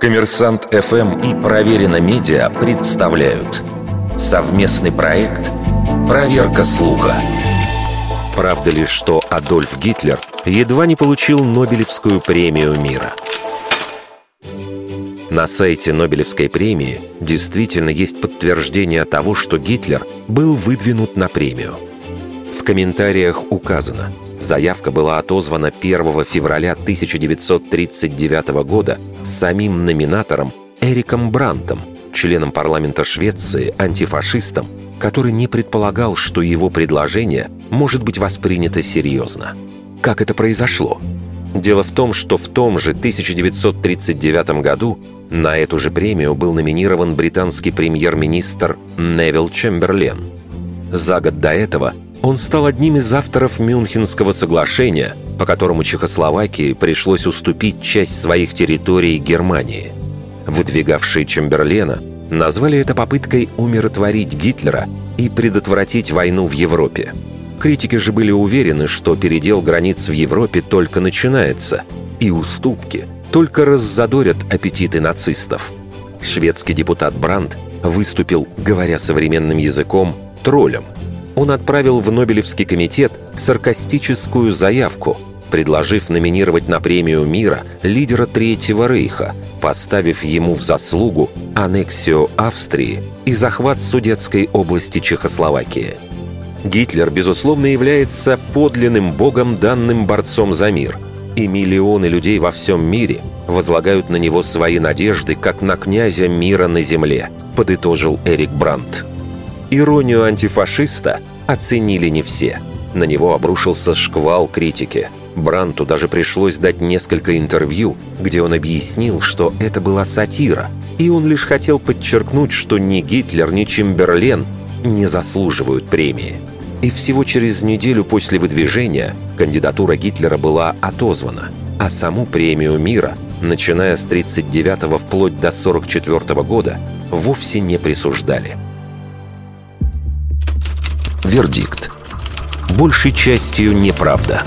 Коммерсант ФМ и Проверено Медиа представляют совместный проект «Проверка слуха». Правда ли, что Адольф Гитлер едва не получил Нобелевскую премию мира? На сайте Нобелевской премии действительно есть подтверждение того, что Гитлер был выдвинут на премию. В комментариях указано – Заявка была отозвана 1 февраля 1939 года самим номинатором Эриком Брантом, членом парламента Швеции, антифашистом, который не предполагал, что его предложение может быть воспринято серьезно. Как это произошло? Дело в том, что в том же 1939 году на эту же премию был номинирован британский премьер-министр Невил Чемберлен. За год до этого – он стал одним из авторов Мюнхенского соглашения, по которому Чехословакии пришлось уступить часть своих территорий Германии. Выдвигавшие Чемберлена назвали это попыткой умиротворить Гитлера и предотвратить войну в Европе. Критики же были уверены, что передел границ в Европе только начинается, и уступки только раззадорят аппетиты нацистов. Шведский депутат Брандт выступил, говоря современным языком, троллем – он отправил в Нобелевский комитет саркастическую заявку, предложив номинировать на премию мира лидера Третьего Рейха, поставив ему в заслугу аннексию Австрии и захват Судетской области Чехословакии. Гитлер, безусловно, является подлинным богом, данным борцом за мир, и миллионы людей во всем мире возлагают на него свои надежды, как на князя мира на земле, подытожил Эрик Брандт. Иронию антифашиста оценили не все. На него обрушился шквал критики. Бранту даже пришлось дать несколько интервью, где он объяснил, что это была сатира, и он лишь хотел подчеркнуть, что ни Гитлер, ни Чемберлен не заслуживают премии. И всего через неделю после выдвижения кандидатура Гитлера была отозвана, а саму премию мира, начиная с 39 вплоть до 44 года, вовсе не присуждали – Вердикт. Большей частью неправда.